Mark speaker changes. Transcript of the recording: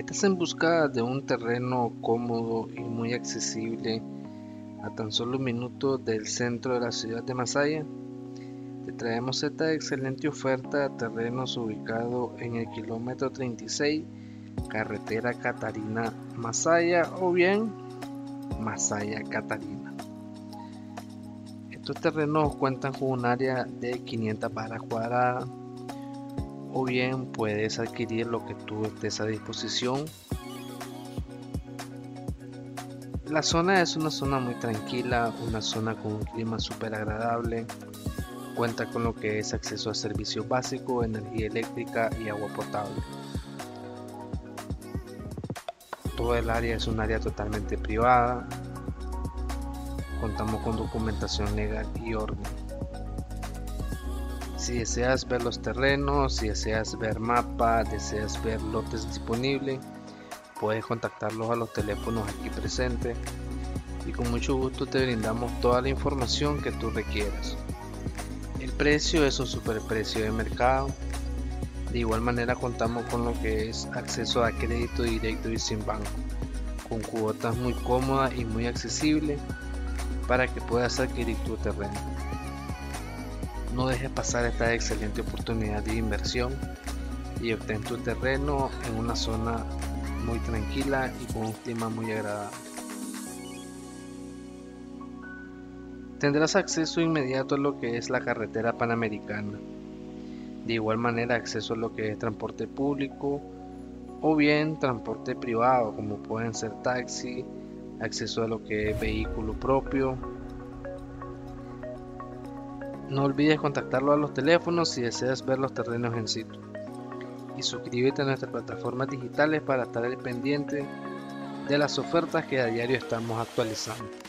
Speaker 1: Estás en busca de un terreno cómodo y muy accesible a tan solo un minuto del centro de la ciudad de Masaya. Te traemos esta excelente oferta de terrenos ubicado en el kilómetro 36, carretera Catarina Masaya o bien Masaya Catarina. Estos terrenos cuentan con un área de 500 barras cuadradas o bien puedes adquirir lo que tú estés a disposición. La zona es una zona muy tranquila, una zona con un clima súper agradable. Cuenta con lo que es acceso a servicios básicos, energía eléctrica y agua potable. Todo el área es un área totalmente privada. Contamos con documentación legal y orden. Si deseas ver los terrenos, si deseas ver mapa, deseas ver lotes disponibles, puedes contactarlos a los teléfonos aquí presentes y con mucho gusto te brindamos toda la información que tú requieras. El precio es un superprecio de mercado. De igual manera contamos con lo que es acceso a crédito directo y sin banco, con cuotas muy cómodas y muy accesibles para que puedas adquirir tu terreno. No dejes pasar esta excelente oportunidad de inversión y obtén tu terreno en una zona muy tranquila y con un clima muy agradable. Tendrás acceso inmediato a lo que es la carretera panamericana. De igual manera acceso a lo que es transporte público o bien transporte privado como pueden ser taxi, acceso a lo que es vehículo propio, no olvides contactarlo a los teléfonos si deseas ver los terrenos en sitio. Y suscríbete a nuestras plataformas digitales para estar al pendiente de las ofertas que a diario estamos actualizando.